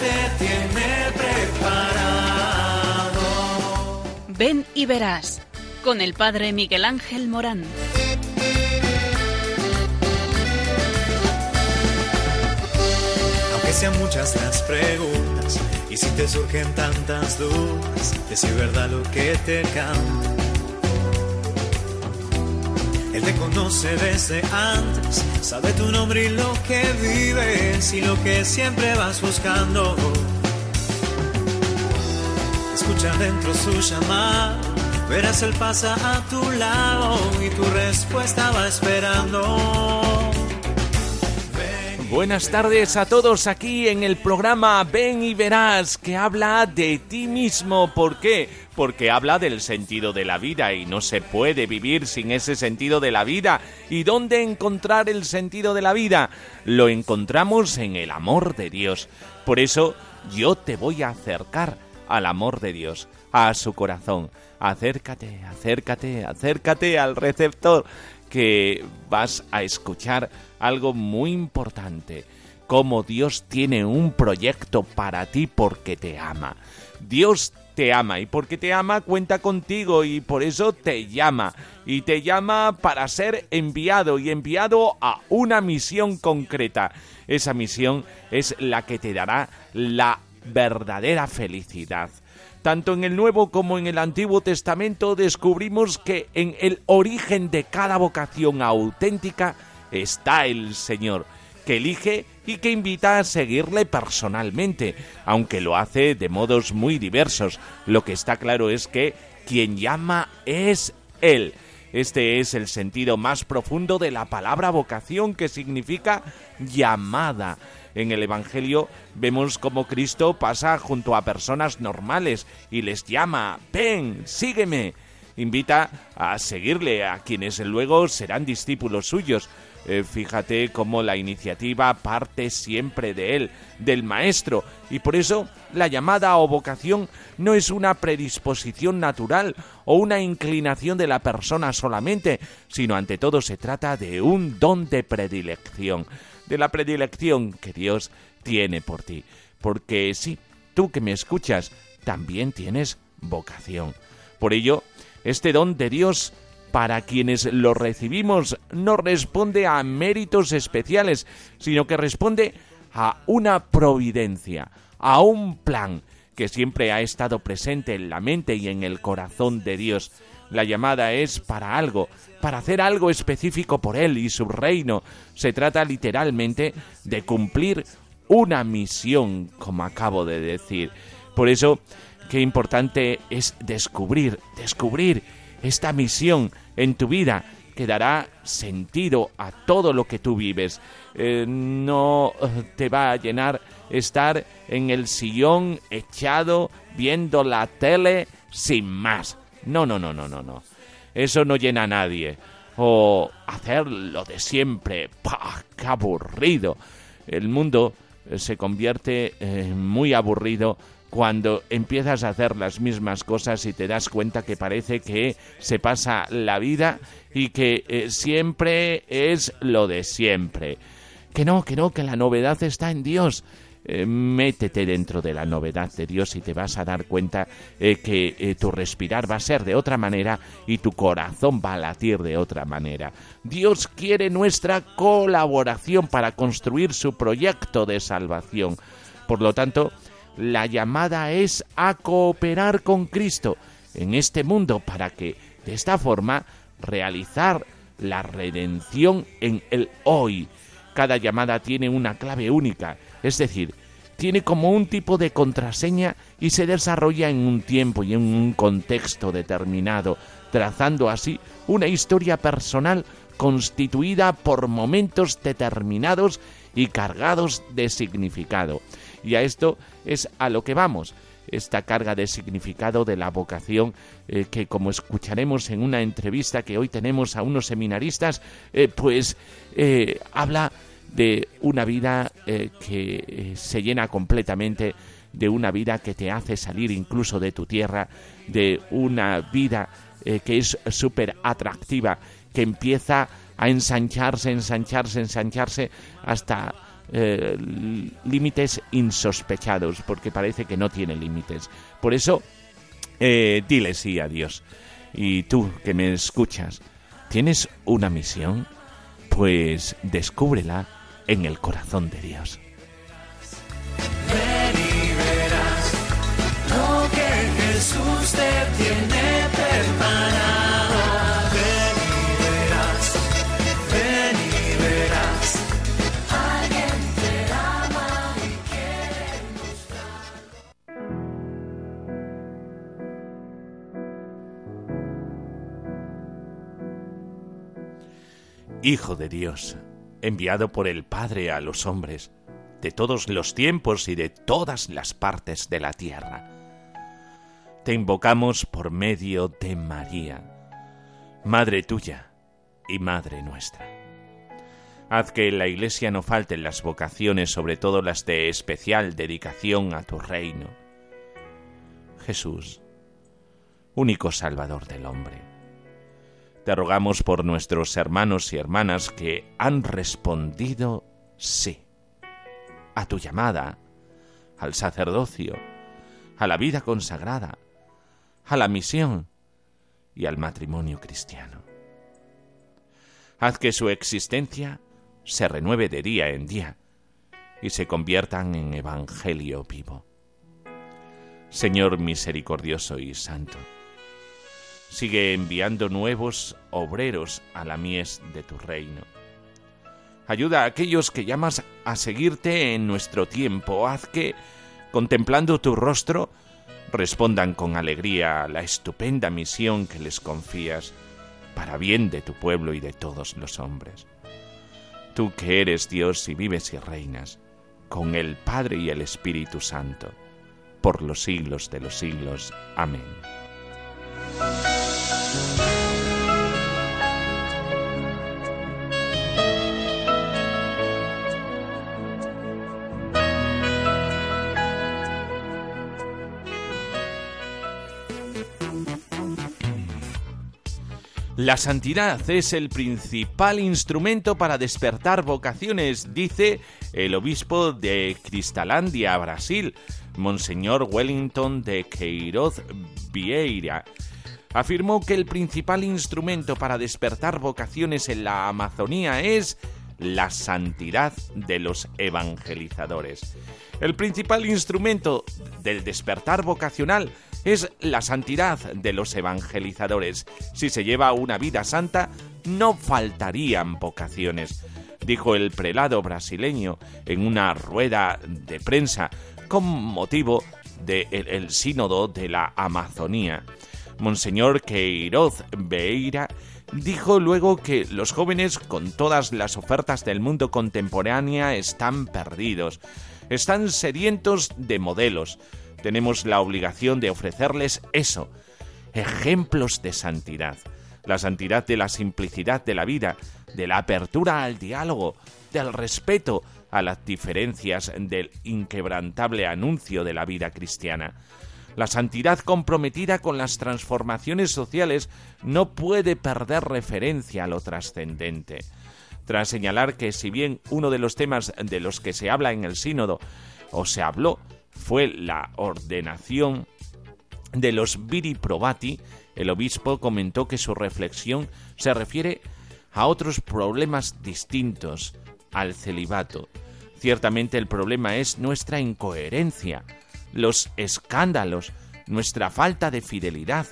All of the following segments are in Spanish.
Te tiene preparado. Ven y verás con el Padre Miguel Ángel Morán. Aunque sean muchas las preguntas y si te surgen tantas dudas, de si es verdad lo que te canta. Él te conoce desde antes, sabe tu nombre y lo que vives y lo que siempre vas buscando. Escucha dentro su llamada, verás él pasa a tu lado y tu respuesta va esperando. Buenas tardes a todos aquí en el programa Ven y Verás que habla de ti mismo. ¿Por qué? Porque habla del sentido de la vida y no se puede vivir sin ese sentido de la vida. ¿Y dónde encontrar el sentido de la vida? Lo encontramos en el amor de Dios. Por eso yo te voy a acercar al amor de Dios, a su corazón. Acércate, acércate, acércate al receptor que vas a escuchar algo muy importante, cómo Dios tiene un proyecto para ti porque te ama. Dios te ama y porque te ama cuenta contigo y por eso te llama y te llama para ser enviado y enviado a una misión concreta. Esa misión es la que te dará la verdadera felicidad. Tanto en el Nuevo como en el Antiguo Testamento descubrimos que en el origen de cada vocación auténtica está el Señor, que elige que invita a seguirle personalmente, aunque lo hace de modos muy diversos. Lo que está claro es que quien llama es Él. Este es el sentido más profundo de la palabra vocación, que significa llamada. En el Evangelio vemos cómo Cristo pasa junto a personas normales y les llama, ven, sígueme. Invita a seguirle a quienes luego serán discípulos suyos. Eh, fíjate cómo la iniciativa parte siempre de él, del maestro, y por eso la llamada o vocación no es una predisposición natural o una inclinación de la persona solamente, sino ante todo se trata de un don de predilección de la predilección que Dios tiene por ti. Porque sí, tú que me escuchas, también tienes vocación. Por ello, este don de Dios para quienes lo recibimos no responde a méritos especiales, sino que responde a una providencia, a un plan que siempre ha estado presente en la mente y en el corazón de Dios. La llamada es para algo, para hacer algo específico por Él y su reino. Se trata literalmente de cumplir una misión, como acabo de decir. Por eso, qué importante es descubrir, descubrir esta misión en tu vida que dará sentido a todo lo que tú vives. Eh, no te va a llenar estar en el sillón echado viendo la tele sin más. No, no, no, no, no, no. Eso no llena a nadie. O hacer lo de siempre. ¡Pah! ¡Qué aburrido! El mundo eh, se convierte eh, muy aburrido cuando empiezas a hacer las mismas cosas y te das cuenta que parece que se pasa la vida y que eh, siempre es lo de siempre. Que no, que no, que la novedad está en Dios. Eh, métete dentro de la novedad de Dios y te vas a dar cuenta eh, que tu respirar va a ser de otra manera y tu corazón va a latir de otra manera. Dios quiere nuestra colaboración para construir su proyecto de salvación. Por lo tanto, la llamada es a cooperar con Cristo en este mundo para que de esta forma realizar la redención en el hoy. Cada llamada tiene una clave única es decir, tiene como un tipo de contraseña y se desarrolla en un tiempo y en un contexto determinado, trazando así una historia personal constituida por momentos determinados y cargados de significado. Y a esto es a lo que vamos, esta carga de significado de la vocación eh, que como escucharemos en una entrevista que hoy tenemos a unos seminaristas, eh, pues eh, habla de una vida que se llena completamente, de una vida que te hace salir incluso de tu tierra, de una vida que es súper atractiva, que empieza a ensancharse, ensancharse, ensancharse hasta eh, límites insospechados, porque parece que no tiene límites. Por eso, eh, dile sí a Dios. Y tú que me escuchas, ¿tienes una misión? Pues descúbrela en el corazón de Dios. lo que Jesús te Hijo de Dios, enviado por el Padre a los hombres, de todos los tiempos y de todas las partes de la tierra. Te invocamos por medio de María, Madre tuya y Madre nuestra. Haz que en la Iglesia no falten las vocaciones, sobre todo las de especial dedicación a tu reino. Jesús, único Salvador del hombre te rogamos por nuestros hermanos y hermanas que han respondido sí a tu llamada, al sacerdocio, a la vida consagrada, a la misión y al matrimonio cristiano. Haz que su existencia se renueve de día en día y se conviertan en evangelio vivo. Señor misericordioso y santo, Sigue enviando nuevos obreros a la mies de tu reino. Ayuda a aquellos que llamas a seguirte en nuestro tiempo. Haz que, contemplando tu rostro, respondan con alegría a la estupenda misión que les confías para bien de tu pueblo y de todos los hombres. Tú que eres Dios y vives y reinas, con el Padre y el Espíritu Santo, por los siglos de los siglos. Amén. La santidad es el principal instrumento para despertar vocaciones, dice el obispo de Cristalandia, Brasil, Monseñor Wellington de Queiroz Vieira. Afirmó que el principal instrumento para despertar vocaciones en la Amazonía es la santidad de los evangelizadores. El principal instrumento del despertar vocacional es la santidad de los evangelizadores. Si se lleva una vida santa, no faltarían vocaciones, dijo el prelado brasileño en una rueda de prensa con motivo del sínodo de la Amazonía. Monseñor Queiroz Beira dijo luego que los jóvenes con todas las ofertas del mundo contemporánea están perdidos, están sedientos de modelos, tenemos la obligación de ofrecerles eso, ejemplos de santidad, la santidad de la simplicidad de la vida, de la apertura al diálogo, del respeto a las diferencias del inquebrantable anuncio de la vida cristiana. La santidad comprometida con las transformaciones sociales no puede perder referencia a lo trascendente. Tras señalar que si bien uno de los temas de los que se habla en el sínodo o se habló fue la ordenación de los viri probati, el obispo comentó que su reflexión se refiere a otros problemas distintos al celibato. Ciertamente el problema es nuestra incoherencia, los escándalos, nuestra falta de fidelidad.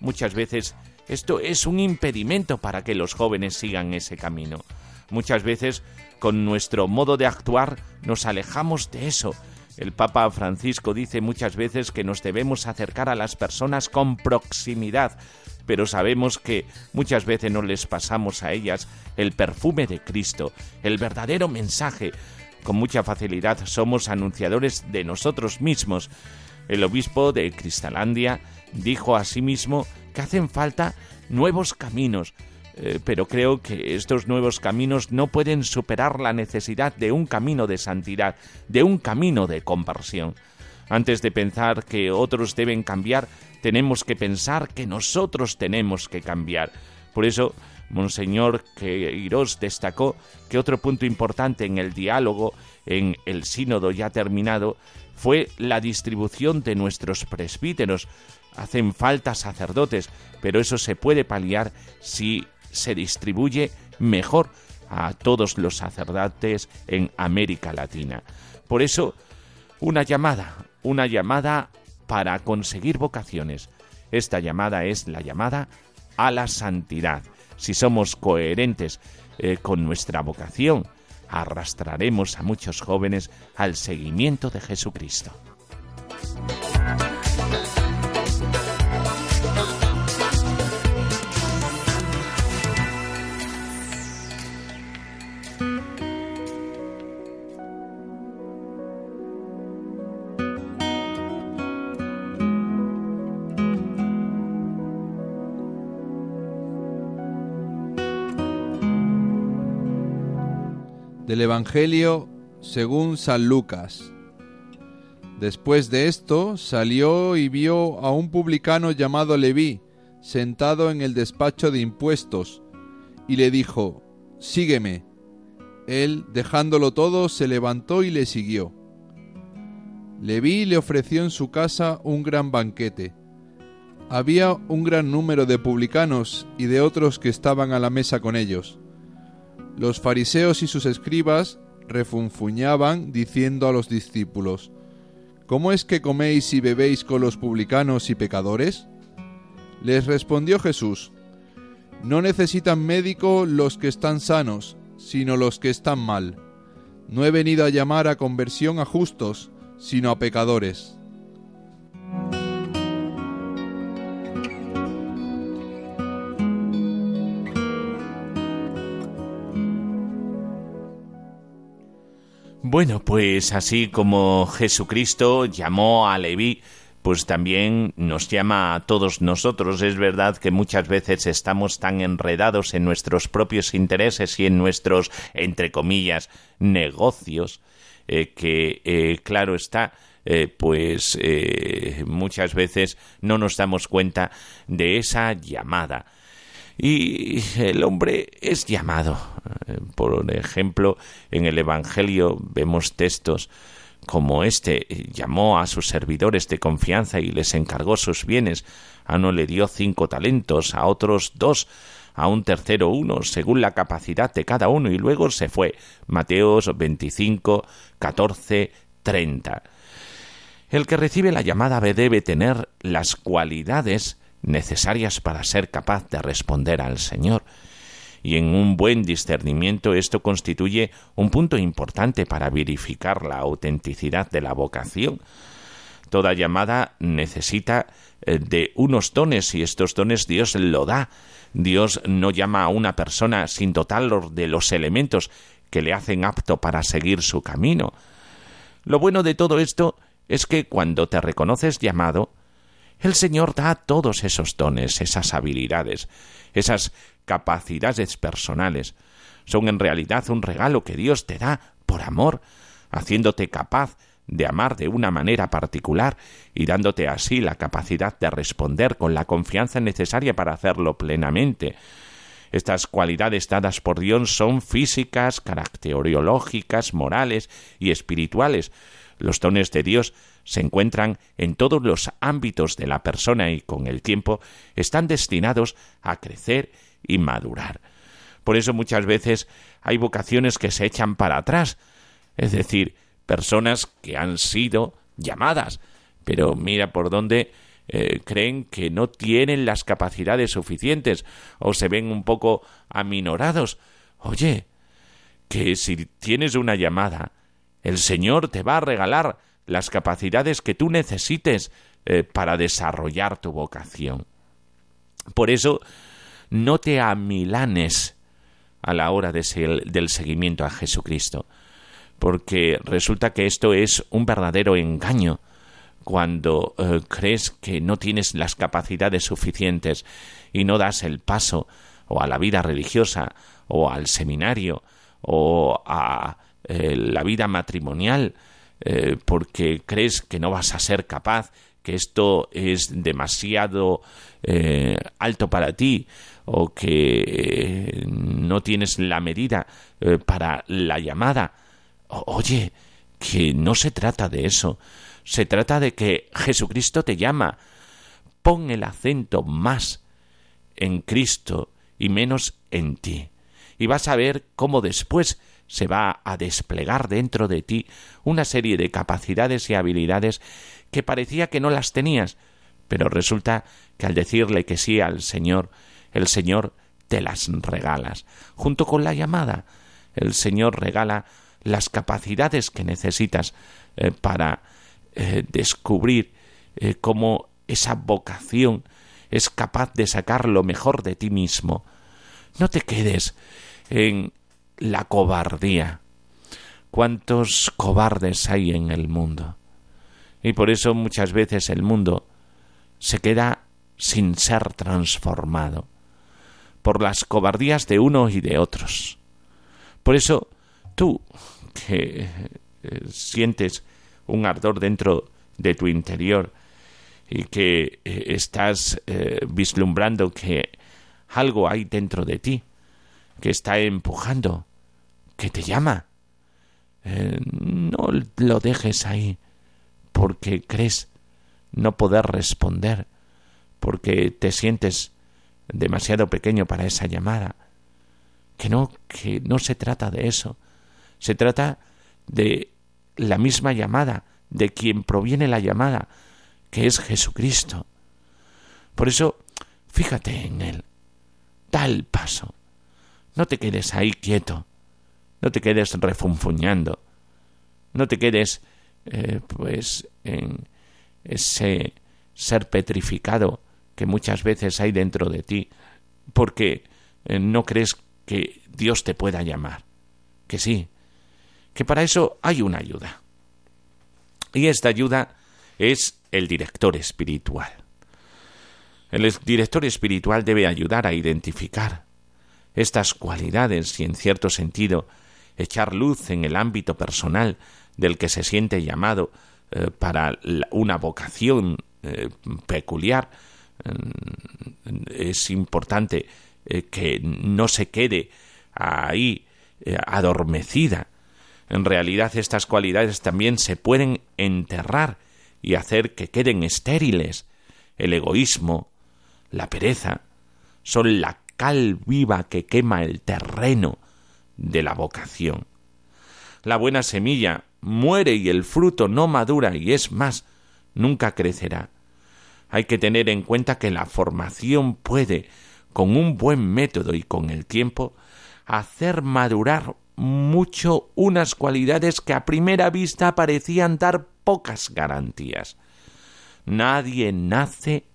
Muchas veces esto es un impedimento para que los jóvenes sigan ese camino. Muchas veces con nuestro modo de actuar nos alejamos de eso el Papa Francisco dice muchas veces que nos debemos acercar a las personas con proximidad, pero sabemos que muchas veces no les pasamos a ellas el perfume de Cristo, el verdadero mensaje. Con mucha facilidad somos anunciadores de nosotros mismos. El obispo de Cristalandia dijo asimismo que hacen falta nuevos caminos, eh, pero creo que estos nuevos caminos no pueden superar la necesidad de un camino de santidad, de un camino de conversión. Antes de pensar que otros deben cambiar, tenemos que pensar que nosotros tenemos que cambiar. Por eso, Monseñor Queiroz destacó que otro punto importante en el diálogo, en el sínodo ya terminado, fue la distribución de nuestros presbíteros. Hacen falta sacerdotes, pero eso se puede paliar si se distribuye mejor a todos los sacerdotes en América Latina. Por eso, una llamada, una llamada para conseguir vocaciones. Esta llamada es la llamada a la santidad. Si somos coherentes eh, con nuestra vocación, arrastraremos a muchos jóvenes al seguimiento de Jesucristo. Del Evangelio según San Lucas. Después de esto salió y vio a un publicano llamado Leví, sentado en el despacho de impuestos, y le dijo, Sígueme. Él, dejándolo todo, se levantó y le siguió. Leví le ofreció en su casa un gran banquete. Había un gran número de publicanos y de otros que estaban a la mesa con ellos. Los fariseos y sus escribas refunfuñaban diciendo a los discípulos, ¿Cómo es que coméis y bebéis con los publicanos y pecadores? Les respondió Jesús, No necesitan médico los que están sanos, sino los que están mal. No he venido a llamar a conversión a justos, sino a pecadores. Bueno, pues así como Jesucristo llamó a Leví, pues también nos llama a todos nosotros. Es verdad que muchas veces estamos tan enredados en nuestros propios intereses y en nuestros, entre comillas, negocios, eh, que, eh, claro está, eh, pues muchas veces no nos damos cuenta de esa llamada y el hombre es llamado. Por ejemplo, en el Evangelio vemos textos como este llamó a sus servidores de confianza y les encargó sus bienes. A uno le dio cinco talentos, a otros dos, a un tercero uno, según la capacidad de cada uno, y luego se fue. Mateos 25, 14, 30. El que recibe la llamada debe tener las cualidades necesarias para ser capaz de responder al Señor. Y en un buen discernimiento esto constituye un punto importante para verificar la autenticidad de la vocación. Toda llamada necesita eh, de unos dones y estos dones Dios lo da. Dios no llama a una persona sin dotarlo de los elementos que le hacen apto para seguir su camino. Lo bueno de todo esto es que cuando te reconoces llamado, el Señor da todos esos dones, esas habilidades, esas capacidades personales. Son en realidad un regalo que Dios te da por amor, haciéndote capaz de amar de una manera particular y dándote así la capacidad de responder con la confianza necesaria para hacerlo plenamente. Estas cualidades dadas por Dios son físicas, caracterológicas, morales y espirituales. Los dones de Dios se encuentran en todos los ámbitos de la persona y con el tiempo están destinados a crecer y madurar. Por eso muchas veces hay vocaciones que se echan para atrás, es decir, personas que han sido llamadas, pero mira por dónde eh, creen que no tienen las capacidades suficientes o se ven un poco aminorados. Oye, que si tienes una llamada, el Señor te va a regalar las capacidades que tú necesites eh, para desarrollar tu vocación. Por eso, no te amilanes a la hora de del seguimiento a Jesucristo, porque resulta que esto es un verdadero engaño cuando eh, crees que no tienes las capacidades suficientes y no das el paso o a la vida religiosa o al seminario o a eh, la vida matrimonial eh, porque crees que no vas a ser capaz, que esto es demasiado alto para ti o que no tienes la medida para la llamada. oye, que no se trata de eso. Se trata de que Jesucristo te llama. Pon el acento más en Cristo y menos en ti. Y vas a ver cómo después se va a desplegar dentro de ti una serie de capacidades y habilidades que parecía que no las tenías, pero resulta que al decirle que sí al Señor, el Señor te las regalas. Junto con la llamada, el Señor regala las capacidades que necesitas eh, para eh, descubrir eh, cómo esa vocación es capaz de sacar lo mejor de ti mismo. No te quedes en la cobardía. ¿Cuántos cobardes hay en el mundo? Y por eso muchas veces el mundo se queda sin ser transformado por las cobardías de uno y de otros. Por eso tú, que eh, sientes un ardor dentro de tu interior y que eh, estás eh, vislumbrando que algo hay dentro de ti, que está empujando, que te llama. Eh, no lo dejes ahí porque crees no poder responder, porque te sientes demasiado pequeño para esa llamada. Que no, que no se trata de eso. Se trata de la misma llamada, de quien proviene la llamada, que es Jesucristo. Por eso, fíjate en Él. Da el paso. No te quedes ahí quieto. No te quedes refunfuñando. No te quedes, eh, pues, en ese ser petrificado que muchas veces hay dentro de ti, porque eh, no crees que Dios te pueda llamar. Que sí, que para eso hay una ayuda. Y esta ayuda es el director espiritual. El director espiritual debe ayudar a identificar estas cualidades y en cierto sentido echar luz en el ámbito personal del que se siente llamado eh, para una vocación eh, peculiar, mm, es importante eh, que no se quede ahí adormecida. En realidad estas cualidades también se pueden enterrar y hacer que queden estériles. El egoísmo, la pereza, son la cal viva que quema el terreno de la vocación. La buena semilla muere y el fruto no madura y es más, nunca crecerá. Hay que tener en cuenta que la formación puede, con un buen método y con el tiempo, hacer madurar mucho unas cualidades que a primera vista parecían dar pocas garantías. Nadie nace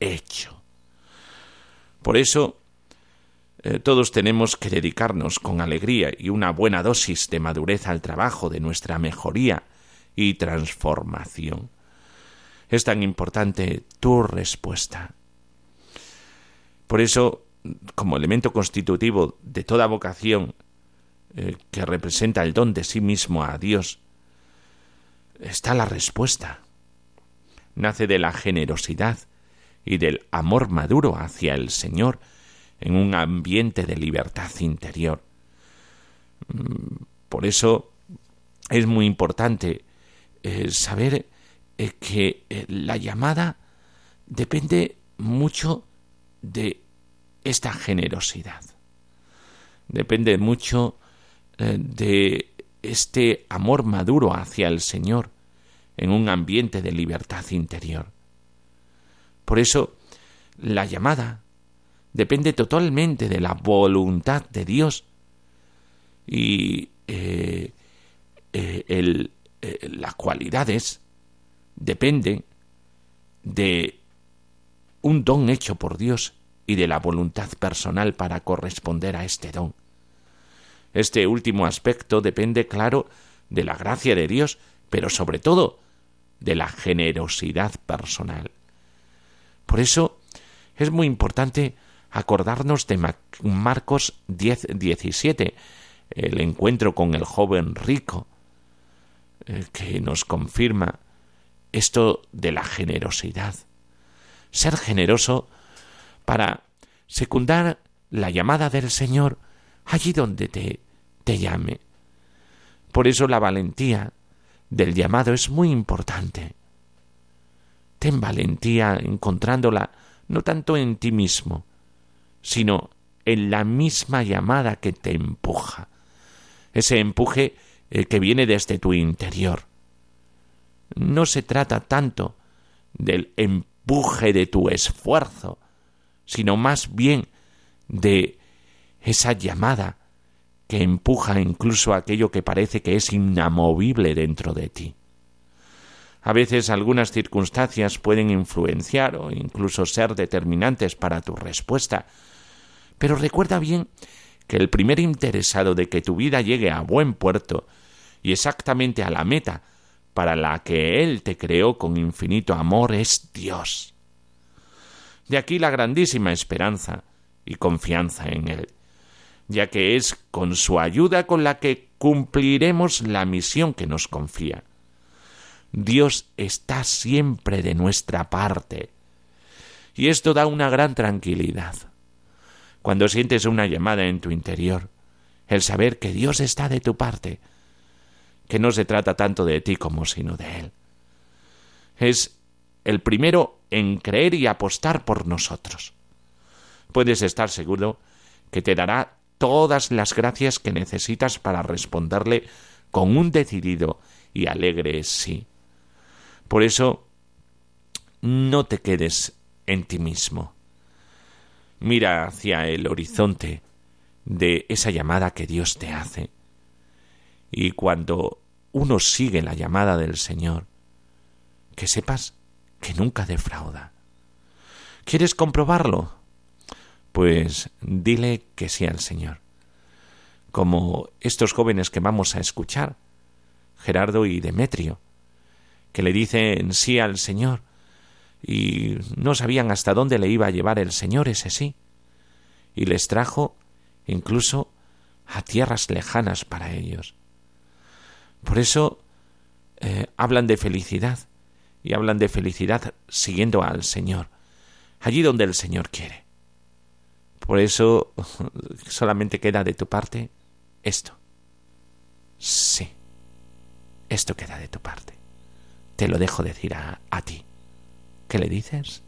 hecho. Por eso eh, todos tenemos que dedicarnos con alegría y una buena dosis de madurez al trabajo de nuestra mejoría y transformación. Es tan importante tu respuesta. Por eso, como elemento constitutivo de toda vocación eh, que representa el don de sí mismo a Dios, está la respuesta. Nace de la generosidad y del amor maduro hacia el Señor, en un ambiente de libertad interior. Mm, por eso es muy importante eh, saber eh, que la llamada depende mucho de esta generosidad. Depende mucho de este amor maduro hacia el Señor en un ambiente de libertad interior. Por eso, la llamada depende totalmente de la voluntad de Dios y eh, eh, eh, las cualidades dependen de un don hecho por Dios y de la voluntad personal para corresponder a este don. Este último aspecto depende, claro, de la gracia de Dios, pero sobre todo de la generosidad personal. Por eso es muy importante acordarnos de Marcos 10, 17, el encuentro con el joven rico, eh, que nos confirma esto de la generosidad. Ser generoso para secundar la llamada del Señor allí donde te, te llame. Por eso la valentía del llamado es muy importante. Ten valentía encontrándola no tanto en ti mismo, sino en la misma llamada que te empuja. Ese empuje eh, que viene desde tu interior. No se trata tanto del empuje de tu esfuerzo, sino más bien de esa llamada que empuja incluso aquello que parece que es inamovible dentro de ti. A veces algunas circunstancias pueden influenciar o incluso ser determinantes para tu respuesta, pero recuerda bien que el primer interesado de que tu vida llegue a buen puerto y exactamente a la meta para la que Él te creó con infinito amor es Dios. De aquí la grandísima esperanza y confianza en Él, ya que es con su ayuda con la que cumpliremos la misión que nos confía. Dios está siempre de nuestra parte. Y esto da una gran tranquilidad. Cuando sientes una llamada en tu interior, el saber que Dios está de tu parte, que no se trata tanto de ti como sino de Él. Es el primero en creer y apostar por nosotros. Puedes estar seguro que te dará todas las gracias que necesitas para responderle con un decidido y alegre sí. Por eso, no te quedes en ti mismo. Mira hacia el horizonte de esa llamada que Dios te hace. Y cuando uno sigue la llamada del Señor, que sepas que nunca defrauda. ¿Quieres comprobarlo? Pues dile que sí al Señor. Como estos jóvenes que vamos a escuchar, Gerardo y Demetrio, que le dicen sí al Señor y no sabían hasta dónde le iba a llevar el Señor ese sí, y les trajo incluso a tierras lejanas para ellos. Por eso eh, hablan de felicidad y hablan de felicidad siguiendo al Señor, allí donde el Señor quiere. Por eso solamente queda de tu parte esto. Sí, esto queda de tu parte te lo dejo decir a, a ti. ¿Qué le dices?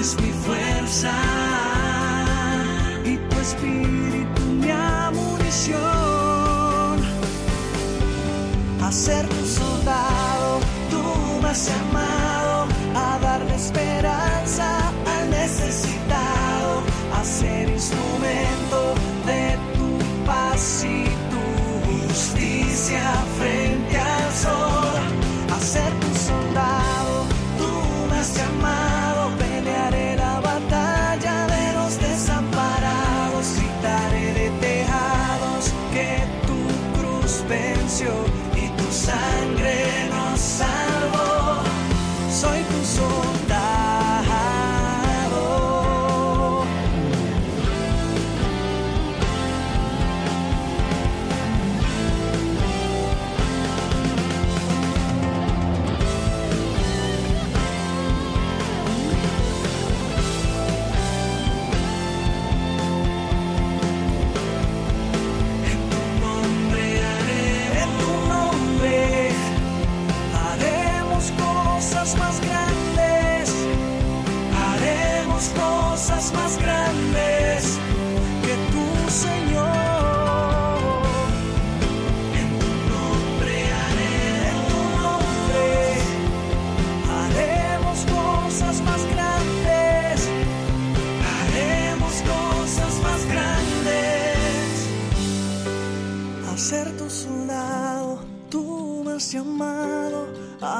Es mi fuerza y tu espíritu mi munición. A ser un soldado, tú me has amado a darle esperanza.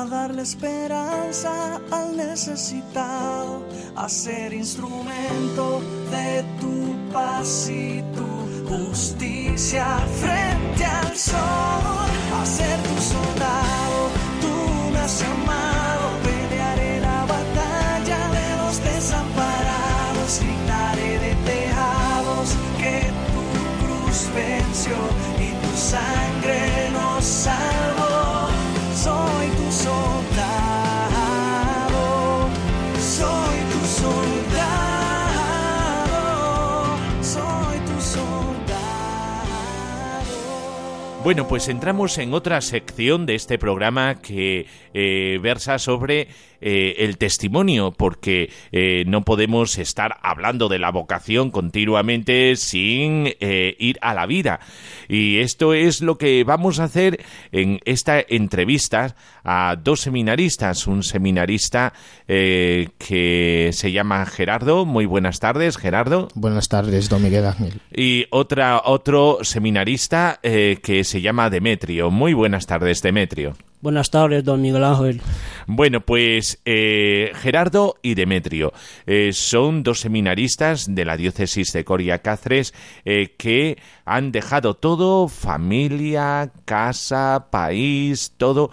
Darle esperanza al necesitado, a ser instrumento de tu paz y tu justicia frente al sol, a ser tu soldado. Tú me has llamado, pelearé la batalla de los desamparados, gritaré de tejados que tu cruz venció y tu sangre nos salvó. Bueno, pues entramos en otra sección de este programa que eh, versa sobre eh, el testimonio, porque eh, no podemos estar hablando de la vocación continuamente sin eh, ir a la vida. Y esto es lo que vamos a hacer en esta entrevista a dos seminaristas. Un seminarista que se llama Gerardo. Muy buenas tardes, Gerardo. Buenas tardes, don Miguel Ángel. Y otra, otro seminarista que se llama Demetrio. Muy buenas tardes, Demetrio. Buenas tardes, don Miguel Ángel. Bueno, pues eh, Gerardo y Demetrio eh, son dos seminaristas de la diócesis de Coria Cáceres eh, que han dejado todo, familia, casa, país, todo,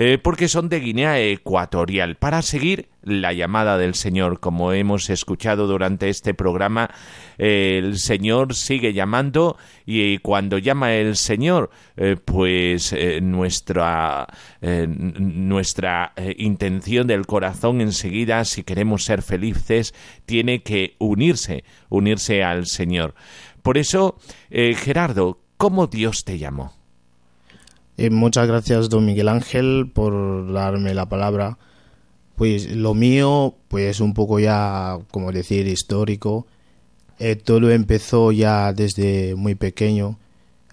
eh, porque son de Guinea Ecuatorial, para seguir la llamada del Señor. Como hemos escuchado durante este programa, el Señor sigue llamando y cuando llama el Señor, eh, pues eh, nuestra, nuestra intención del corazón enseguida, si queremos ser felices, tiene que unirse, unirse al Señor. Por eso, Gerardo, ¿cómo Dios te llamó? Eh, muchas gracias, don Miguel Ángel, por darme la palabra. Pues lo mío, pues un poco ya, como decir, histórico. Eh, todo empezó ya desde muy pequeño.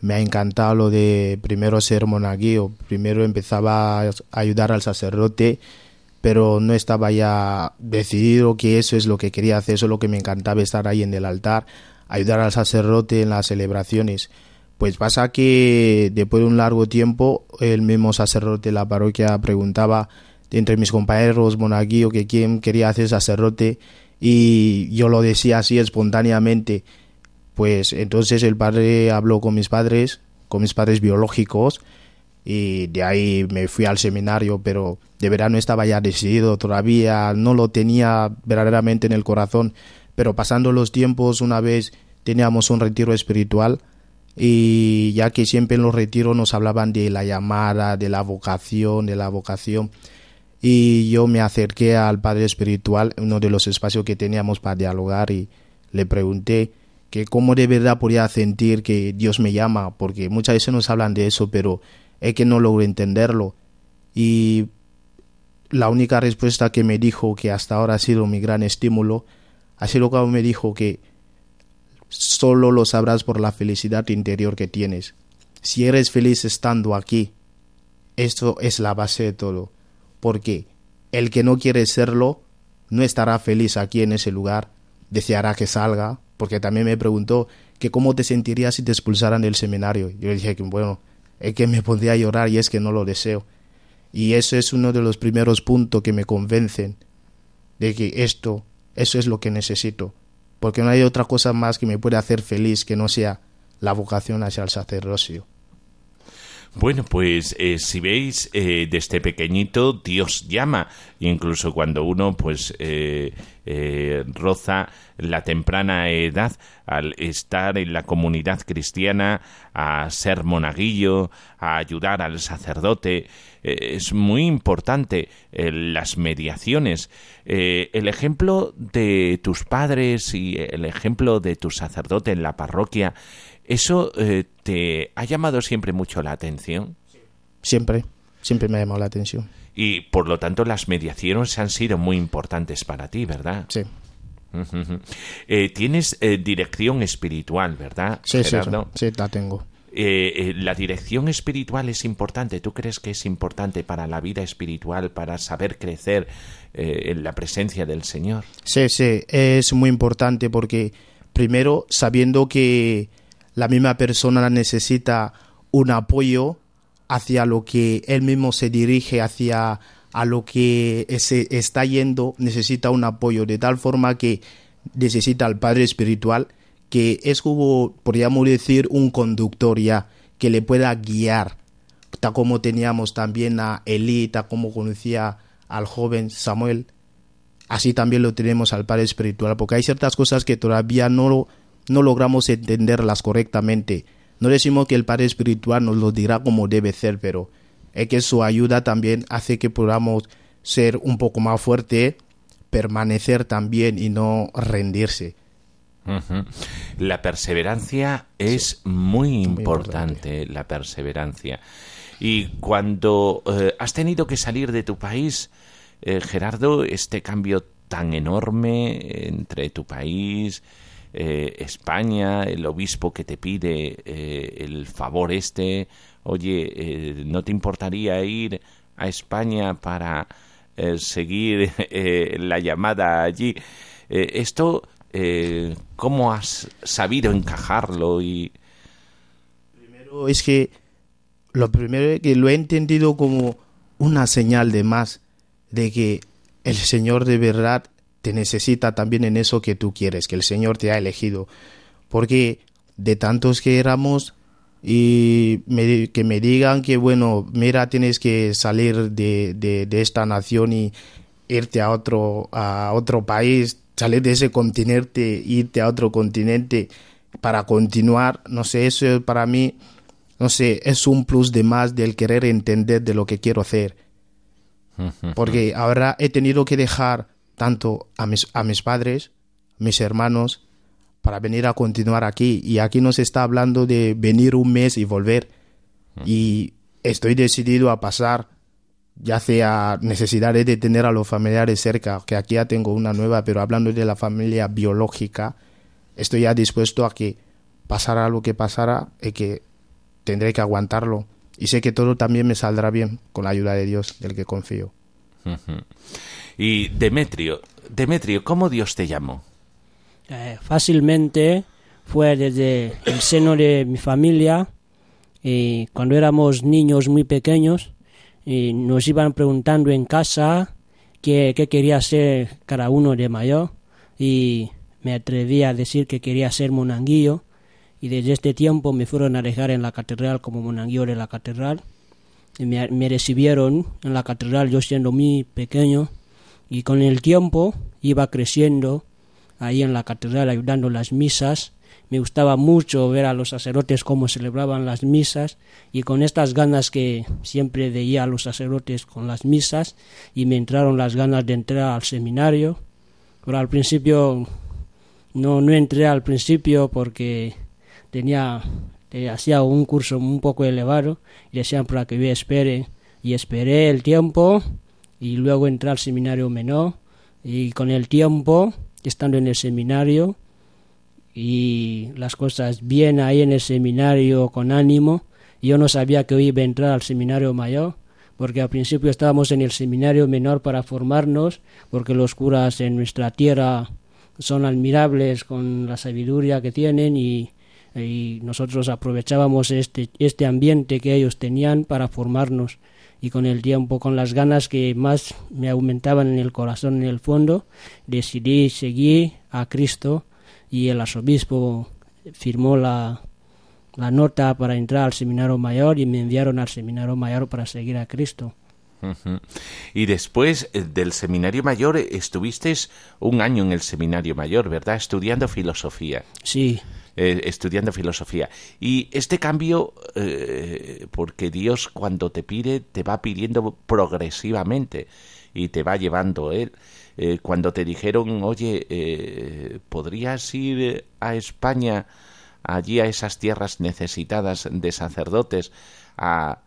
Me ha encantado lo de primero ser monaguillo. Primero empezaba a ayudar al sacerdote, pero no estaba ya decidido que eso es lo que quería hacer, eso es lo que me encantaba estar ahí en el altar, ayudar al sacerdote en las celebraciones. Pues pasa que después de un largo tiempo, el mismo sacerdote de la parroquia preguntaba entre mis compañeros monaguillo que quién quería hacer sacerdote y yo lo decía así espontáneamente. Pues entonces el padre habló con mis padres, con mis padres biológicos, y de ahí me fui al seminario, pero de verano estaba ya decidido, todavía no lo tenía verdaderamente en el corazón, pero pasando los tiempos, una vez teníamos un retiro espiritual y ya que siempre en los retiros nos hablaban de la llamada, de la vocación, de la vocación, y yo me acerqué al padre espiritual, uno de los espacios que teníamos para dialogar, y le pregunté que cómo de verdad podía sentir que Dios me llama, porque muchas veces nos hablan de eso, pero es que no logro entenderlo. Y la única respuesta que me dijo, que hasta ahora ha sido mi gran estímulo, ha sido cuando me dijo que solo lo sabrás por la felicidad interior que tienes. Si eres feliz estando aquí, esto es la base de todo. Porque el que no quiere serlo no estará feliz aquí en ese lugar, deseará que salga, porque también me preguntó que cómo te sentirías si te expulsaran del seminario. Yo le dije que bueno, es que me pondría llorar y es que no lo deseo. Y eso es uno de los primeros puntos que me convencen de que esto, eso es lo que necesito. Porque no hay otra cosa más que me pueda hacer feliz que no sea la vocación hacia el sacerdocio. Bueno, pues eh, si veis, eh, desde pequeñito Dios llama, incluso cuando uno pues eh, roza la temprana edad al estar en la comunidad cristiana, a ser monaguillo, a ayudar al sacerdote, es muy importante las mediaciones. el ejemplo de tus padres y el ejemplo de tu sacerdote en la parroquia ¿Eso eh, te ha llamado siempre mucho la atención? Siempre, siempre me ha llamado la atención. Y por lo tanto las mediaciones han sido muy importantes para ti, ¿verdad? Sí. Eh, tienes eh, dirección espiritual, ¿verdad? Sí, sí, sí, la tengo. la dirección espiritual es importante. ¿Tú crees que es importante para la vida espiritual, para saber crecer en la presencia del Señor? Sí, sí, es muy importante porque primero sabiendo que la misma persona necesita un apoyo hacia lo que él mismo se dirige, hacia a lo que se está yendo, necesita un apoyo de tal forma que necesita al Padre Espiritual, que es como, podríamos decir, un conductor ya, que le pueda guiar, tal como teníamos también a Elí, tal como conocía al joven Samuel, así también lo tenemos al Padre Espiritual, porque hay ciertas cosas que todavía no no logramos entenderlas correctamente. No decimos que el Padre Espiritual nos lo dirá como debe ser, pero es que su ayuda también hace que podamos ser un poco más fuerte, permanecer también y no rendirse. La perseverancia es muy, importante, la perseverancia. Y cuando eh, has tenido que salir de tu país, eh, Gerardo, este cambio tan enorme entre tu país, eh, España, el obispo que te pide eh, el favor este, oye, eh, ¿no te importaría ir a España para seguir la llamada allí? esto, ¿cómo has sabido encajarlo? y Primero es que lo primero es que lo he entendido como una señal de más de que el Señor de verdad te necesita también en eso que tú quieres, que el Señor te ha elegido. Porque de tantos que éramos y que me digan que, bueno, mira, tienes que salir de, de, esta nación y irte a otro, a otro país, salir de ese continente, irte a otro continente para continuar, no sé, eso para mí, no sé, es un plus de más del querer entender de lo que quiero hacer. Porque ahora he tenido que dejar tanto a mis, a mis padres, mis hermanos, para venir a continuar aquí. Y aquí nos está hablando de venir un mes y volver. Y estoy decidido a pasar, ya sea necesidades de tener a los familiares cerca, que aquí ya tengo una nueva, pero hablando de la familia biológica, estoy ya dispuesto a que pasara lo que pasara y que tendré que aguantarlo. Y sé que todo también me saldrá bien con la ayuda de Dios, del que confío. Y Demetrio, Demetrio, ¿cómo Dios te llamó? Eh, fácilmente fue desde el seno de mi familia y cuando éramos niños muy pequeños y nos iban preguntando en casa qué, qué quería ser cada uno de mayor y me atreví a decir que quería ser monanguillo y desde este tiempo me fueron a dejar en la catedral como monanguillo de la catedral me recibieron en la catedral yo siendo muy pequeño y con el tiempo iba creciendo ahí en la catedral ayudando las misas. Me gustaba mucho ver a los sacerdotes cómo celebraban las misas y con estas ganas que siempre veía a los sacerdotes con las misas y me entraron las ganas de entrar al seminario. Pero al principio no, no entré al principio porque tenía eh, hacía un curso un poco elevado y decían para que yo espere y esperé el tiempo y luego entré al seminario menor y con el tiempo, estando en el seminario y las cosas bien ahí en el seminario con ánimo, yo no sabía que hoy iba a entrar al seminario mayor, porque al principio estábamos en el seminario menor para formarnos, porque los curas en nuestra tierra son admirables con la sabiduría que tienen y, y nosotros aprovechábamos este, este ambiente que ellos tenían para formarnos y con el tiempo, con las ganas que más me aumentaban en el corazón, en el fondo, decidí seguir a Cristo y el arzobispo firmó la, la nota para entrar al seminario mayor y me enviaron al seminario mayor para seguir a Cristo. Y después eh, del seminario mayor eh, estuviste un año en el seminario mayor, ¿verdad? Estudiando filosofía. Sí, eh, estudiando filosofía. Y este cambio, eh, porque Dios cuando te pide, te va pidiendo progresivamente y te va llevando Él. Eh, cuando te dijeron, oye, ¿podrías ir a España, allí a esas tierras necesitadas de sacerdotes, a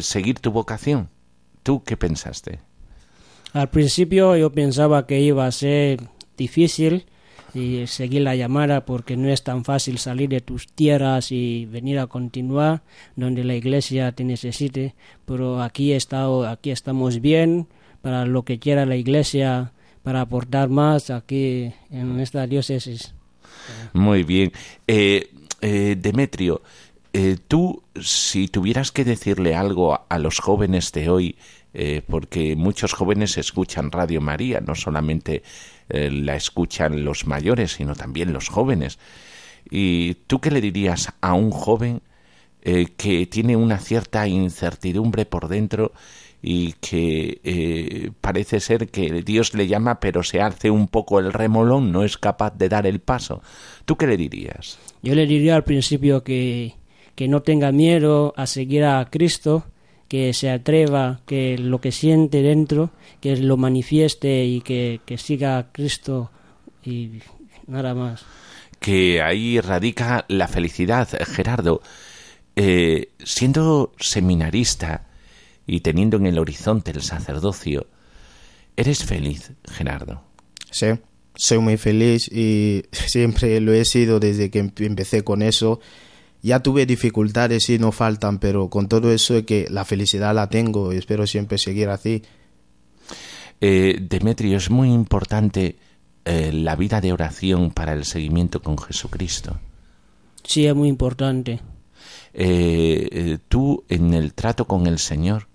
seguir tu vocación? ¿Tú qué pensaste? al principio yo pensaba que iba a ser difícil y seguir la llamada porque no es tan fácil salir de tus tierras y venir a continuar donde la iglesia te necesite, pero aquí, estado, aquí estamos bien para lo que quiera la iglesia, para aportar más aquí en esta diócesis. Muy bien. Eh, eh, Demetrio, eh, tú, si tuvieras que decirle algo a los jóvenes de hoy, eh, porque muchos jóvenes escuchan Radio María, no solamente eh, la escuchan los mayores, sino también los jóvenes. ¿Y tú qué le dirías a un joven eh, que tiene una cierta incertidumbre por dentro y que parece ser que Dios le llama pero se hace un poco el remolón, no es capaz de dar el paso? ¿Tú qué le dirías? Yo le diría al principio que, que no tenga miedo a seguir a Cristo, que se atreva, que lo que siente dentro, que lo manifieste y que, que siga a Cristo y nada más. que ahí radica la felicidad. Gerardo, eh, siendo seminarista y teniendo en el horizonte el sacerdocio, ¿eres feliz, Gerardo? Sí, soy muy feliz y siempre lo he sido desde que em- empecé con eso. Ya tuve dificultades y no faltan, pero con todo eso es que la felicidad la tengo y espero siempre seguir así. Eh, Demetrio, es muy importante eh, la vida de oración para el seguimiento con Jesucristo. Sí, es muy importante. Eh, eh, tú en el trato con el Señor,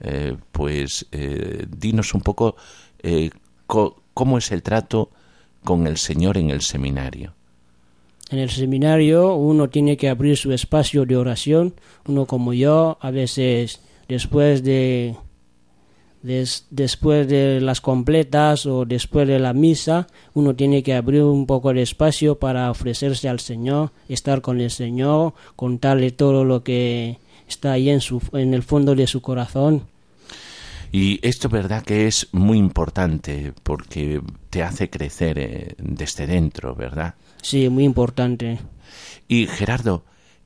eh, pues eh, dinos un poco eh, co- cómo es el trato con el Señor en el seminario. En el seminario uno tiene que abrir su espacio de oración. Uno como yo, a veces después de des- después de las completas o después de la misa, uno tiene que abrir un poco de espacio para ofrecerse al Señor, estar con el Señor, contarle todo lo que está ahí en su en el fondo de su corazón. Y esto, verdad, que es muy importante porque te hace crecer eh, desde dentro, ¿verdad? Sí, muy importante. Y Gerardo,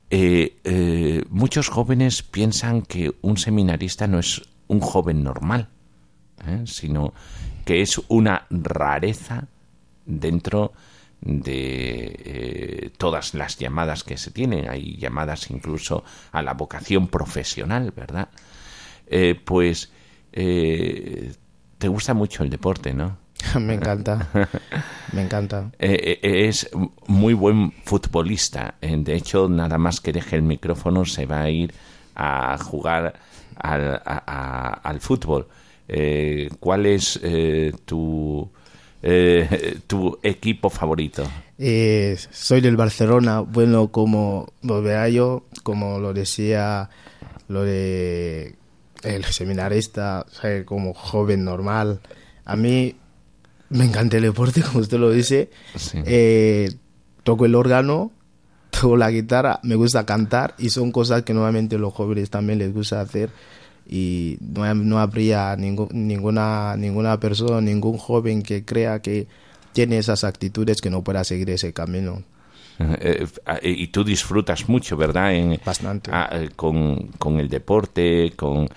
eh, eh, muchos jóvenes piensan que un seminarista no es un joven normal, ¿eh? sino que es una rareza dentro de todas las llamadas que se tienen. Hay llamadas incluso a la vocación profesional, ¿verdad? Eh, pues eh, te gusta mucho el deporte, ¿no? Me encanta, me encanta. Eh, eh, es muy buen futbolista. Eh, De hecho, nada más que deje el micrófono se va a ir a jugar al, a- a- al fútbol. Eh, ¿Cuál es eh, tu, tu equipo favorito? Soy del Barcelona, bueno, como yo, como lo decía lo de el seminarista, como joven normal. A mí me encanta el deporte, como usted lo dice. Sí. Eh, toco el órgano, toco la guitarra, me gusta cantar y son cosas que normalmente los jóvenes también les gusta hacer y no, no habría ninguna, ninguna persona, ningún joven que crea que tiene esas actitudes que no pueda seguir ese camino. Eh, eh, y tú disfrutas mucho, ¿verdad? En, Bastante. ah, eh, con, con el deporte, con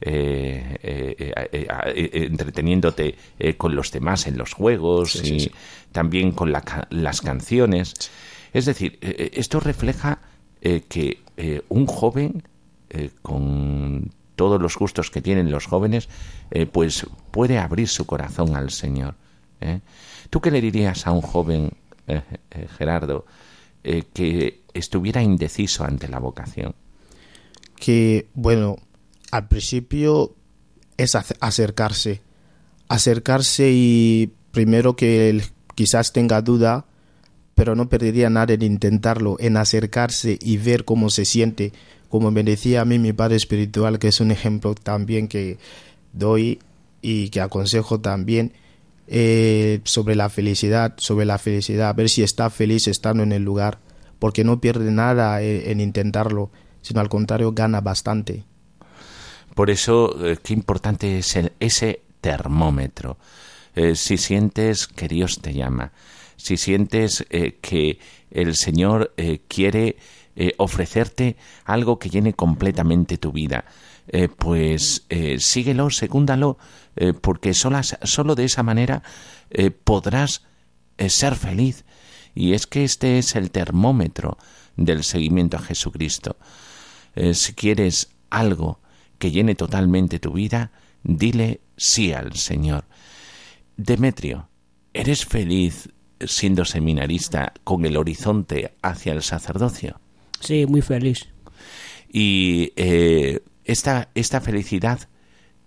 eh, eh, eh, entreteniéndote eh, con los demás en los juegos Sí, y sí. también con la las canciones. Es decir, esto refleja eh, que eh, un joven eh, con todos los gustos que tienen los jóvenes, eh, pues puede abrir su corazón al Señor. ¿eh? ¿Tú qué le dirías a un joven, eh, Gerardo, que estuviera indeciso ante la vocación? Que, bueno, al principio es acercarse, acercarse y primero que él quizás tenga duda, pero no perdería nada en intentarlo, en acercarse y ver cómo se siente, como me decía a mí mi padre espiritual, que es un ejemplo también que doy y que aconsejo también eh, sobre la felicidad, sobre la felicidad, ver si está feliz estando en el lugar, porque no pierde nada eh, en intentarlo, sino al contrario gana bastante. Por eso, eh, qué importante es ese termómetro. si sientes que Dios te llama, si sientes que el Señor quiere eh, ofrecerte algo que llene completamente tu vida. Eh, pues eh, síguelo, secúndalo, porque solo de esa manera podrás ser feliz. Y es que este es el termómetro del seguimiento a Jesucristo. si quieres algo que llene totalmente tu vida, dile sí al Señor. Demetrio, ¿eres feliz siendo seminarista con el horizonte hacia el sacerdocio? Sí, muy feliz. Y eh, esta, esta felicidad,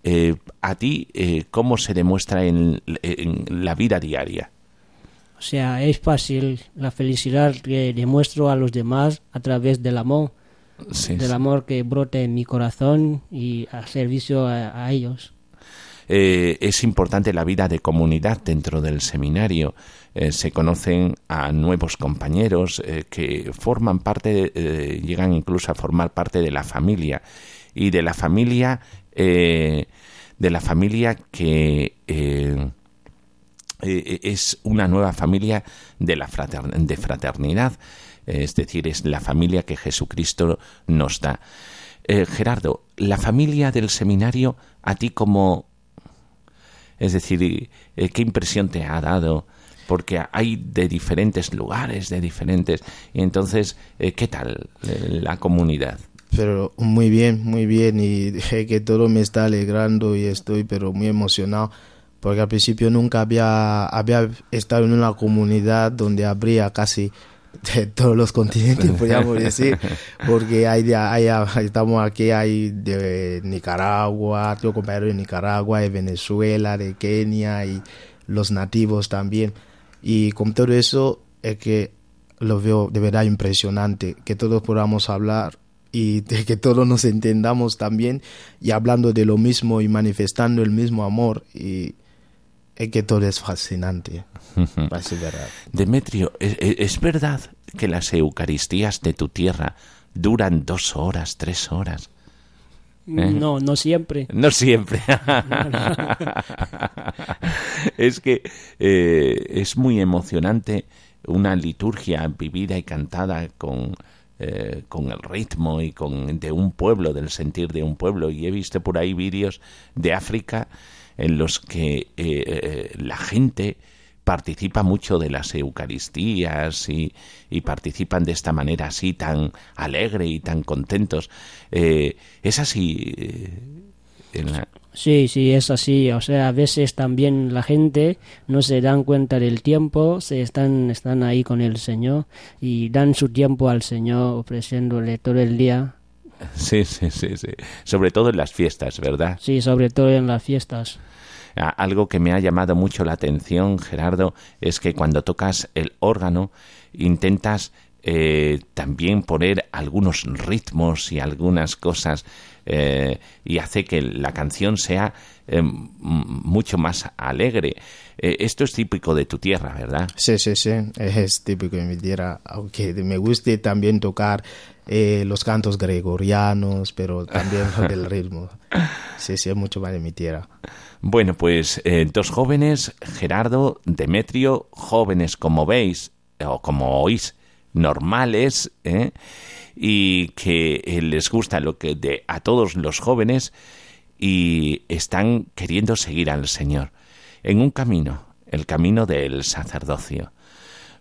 eh, a ti, eh, ¿cómo se demuestra en, la vida diaria? O sea, es fácil la felicidad que demuestro a los demás a través del amor, del amor que brota en mi corazón y al servicio a ellos. Eh, es importante la vida de comunidad dentro del seminario. Eh, se conocen a nuevos compañeros eh, que forman parte, llegan incluso a formar parte de la familia y de la familia, de la familia que es una nueva familia de la de fraternidad, es decir, es la familia que Jesucristo nos da. Gerardo, la familia del seminario, a ti como es decir, eh, ¿qué impresión te ha dado? Porque hay de diferentes lugares, de diferentes... Y entonces, eh, ¿qué tal eh, la comunidad? Pero muy bien, muy bien. Y que todo me está alegrando y estoy pero muy emocionado. Porque al principio nunca había, había estado en una comunidad donde habría casi de todos los continentes, podríamos decir, porque hay, hay, estamos aquí, hay de Nicaragua, tengo compañeros de Nicaragua, de Venezuela, de Kenia y los nativos también. Y con todo eso es que lo veo de verdad impresionante, que todos podamos hablar y de que todos nos entendamos también y hablando de lo mismo y manifestando el mismo amor y es que todo es fascinante. Demetrio, ¿es, verdad que las Eucaristías de tu tierra duran dos horas, tres horas? ¿Eh? No, no siempre. No siempre. es que eh, es muy emocionante una liturgia vivida y cantada con, eh, con el ritmo y con de un pueblo, del sentir de un pueblo. Y he visto por ahí vídeos de África en los que eh, eh, la gente participa mucho de las Eucaristías y, participan de esta manera así tan alegre y tan contentos. Eh, ¿Es así? Sí, sí, es así. O sea, a veces también la gente no se dan cuenta del tiempo, se están, están ahí con el Señor y dan su tiempo al Señor ofreciéndole todo el día Sí, sí, sí, sí. Sobre todo en las fiestas, ¿verdad? Sí, sobre todo en las fiestas. Algo que me ha llamado mucho la atención, Gerardo, es que cuando tocas el órgano intentas eh, también poner algunos ritmos y algunas cosas eh, y hace que la canción sea eh, mucho más alegre. esto es típico de tu tierra, ¿verdad? Sí, sí, sí, es típico de mi tierra, aunque me guste también tocar los cantos gregorianos, pero también del ritmo. Sí, sí, es mucho más de mi tierra. Bueno, pues dos jóvenes, Gerardo, Demetrio, jóvenes como veis o como oís, normales ¿eh? y que eh, les gusta lo que de a todos los jóvenes y están queriendo seguir al Señor en un camino, el camino del sacerdocio.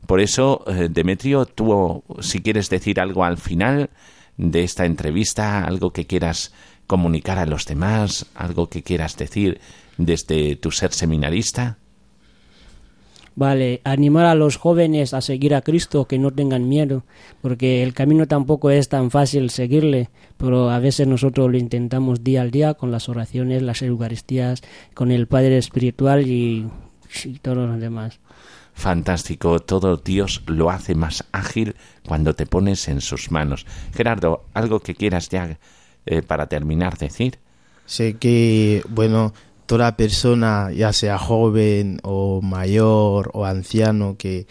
Por eso, eh, Demetrio, tú, si quieres decir algo al final, de esta entrevista, algo que quieras comunicar a los demás, algo que quieras decir desde tu ser seminarista. Vale, animar a los jóvenes a seguir a Cristo, que no tengan miedo, porque el camino tampoco es tan fácil seguirle, pero a veces nosotros lo intentamos día al día con las oraciones, las Eucaristías, con el Padre Espiritual y, y todos los demás. Fantástico, todo Dios lo hace más ágil cuando te pones en sus manos. Gerardo, ¿algo que quieras ya eh, para terminar decir? Sé que, bueno, toda persona, ya sea joven o mayor o anciano que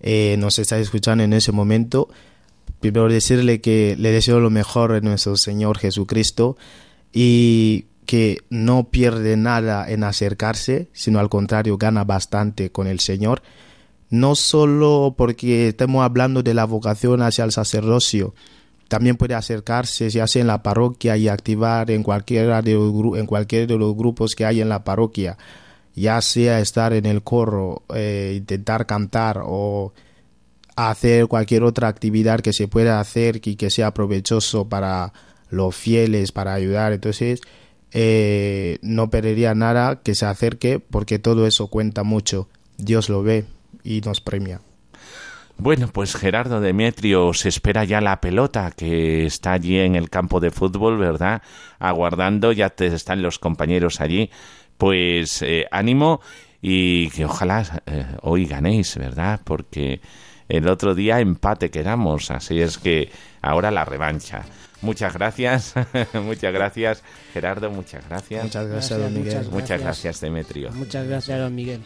eh, nos está escuchando en ese momento, primero decirle que le deseo lo mejor en nuestro Señor Jesucristo y que no pierde nada en acercarse, sino al contrario, gana bastante con el Señor. No solo porque estemos hablando de la vocación hacia el sacerdocio, también puede acercarse, ya sea en la parroquia y activar en cualquiera de los, en cualquier de los grupos que hay en la parroquia, ya sea estar en el coro, eh, intentar cantar o hacer cualquier otra actividad que se pueda hacer y que sea provechoso para los fieles, para ayudar. Entonces, eh, no perdería nada que se acerque porque todo eso cuenta mucho. Dios lo ve y nos premia. Bueno, pues Gerardo Demetrio se espera ya la pelota que está allí en el campo de fútbol, ¿verdad? Aguardando, ya te están los compañeros allí. Pues eh, ánimo y que ojalá eh, hoy ganéis, ¿verdad? Porque el otro día empate quedamos, así es que ahora la revancha. Muchas gracias, muchas gracias Gerardo, muchas gracias. Muchas gracias, don Miguel. muchas Muchas gracias Demetrio. Muchas gracias, don Miguel.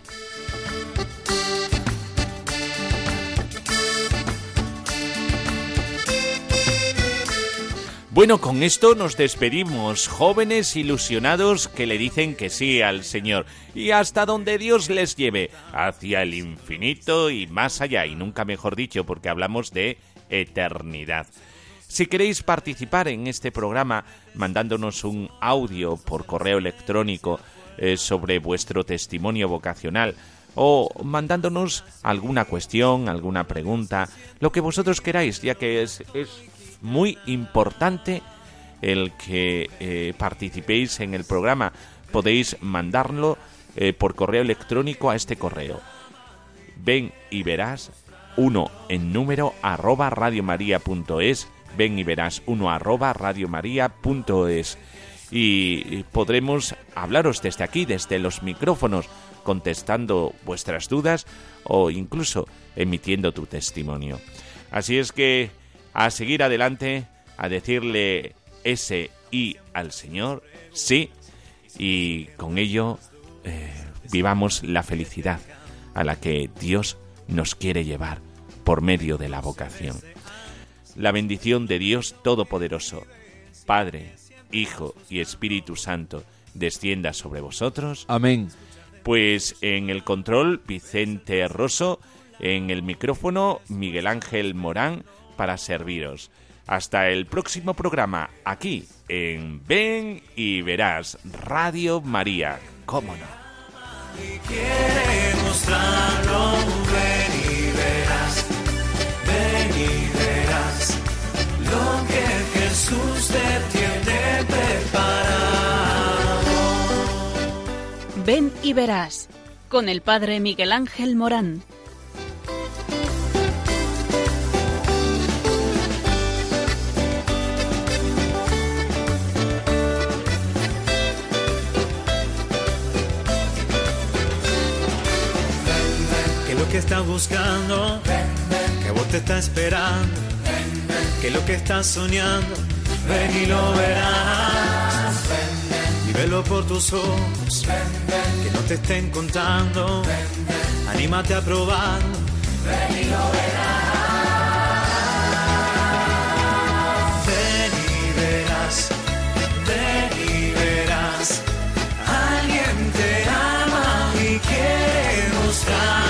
Bueno, con esto nos despedimos, jóvenes ilusionados que le dicen que sí al Señor y hasta donde Dios les lleve, hacia el infinito y más allá, y nunca mejor dicho, porque hablamos de eternidad. Si queréis participar en este programa mandándonos un audio por correo electrónico eh, sobre vuestro testimonio vocacional, o mandándonos alguna cuestión, alguna pregunta, lo que vosotros queráis, ya que es, es muy importante el que eh, participéis en el programa. Podéis mandarlo eh, por correo electrónico a este correo. Ven y verás uno en número arroba radiomaria.es. Ven y verás uno arroba radiomaria.es. Y podremos hablaros desde aquí, desde los micrófonos, contestando vuestras dudas o incluso emitiendo tu testimonio. Así es que a seguir adelante, a decirle ese y al Señor, sí, y con ello eh, vivamos la felicidad a la que Dios nos quiere llevar por medio de la vocación. La bendición de Dios Todopoderoso, Padre, Hijo y Espíritu Santo, descienda sobre vosotros. Amén. Pues en el control, Vicente Rosso, en el micrófono, Miguel Ángel Morán, para serviros. Hasta el próximo programa, aquí en Ven y Verás Radio María. ¿Cómo no? Ven y verás, ven y verás lo que Jesús te tiene preparado. Ven y verás con el padre Miguel Ángel Morán. que estás buscando? que vos te está esperando? Ven, ¿Qué es lo que estás soñando? Ven y lo verás. Y velo por tus ojos, que no te estén contando. Anímate a probar. Ven y lo verás. Ven y verás. Ven y verás. Alguien te ama y quiere mostrar.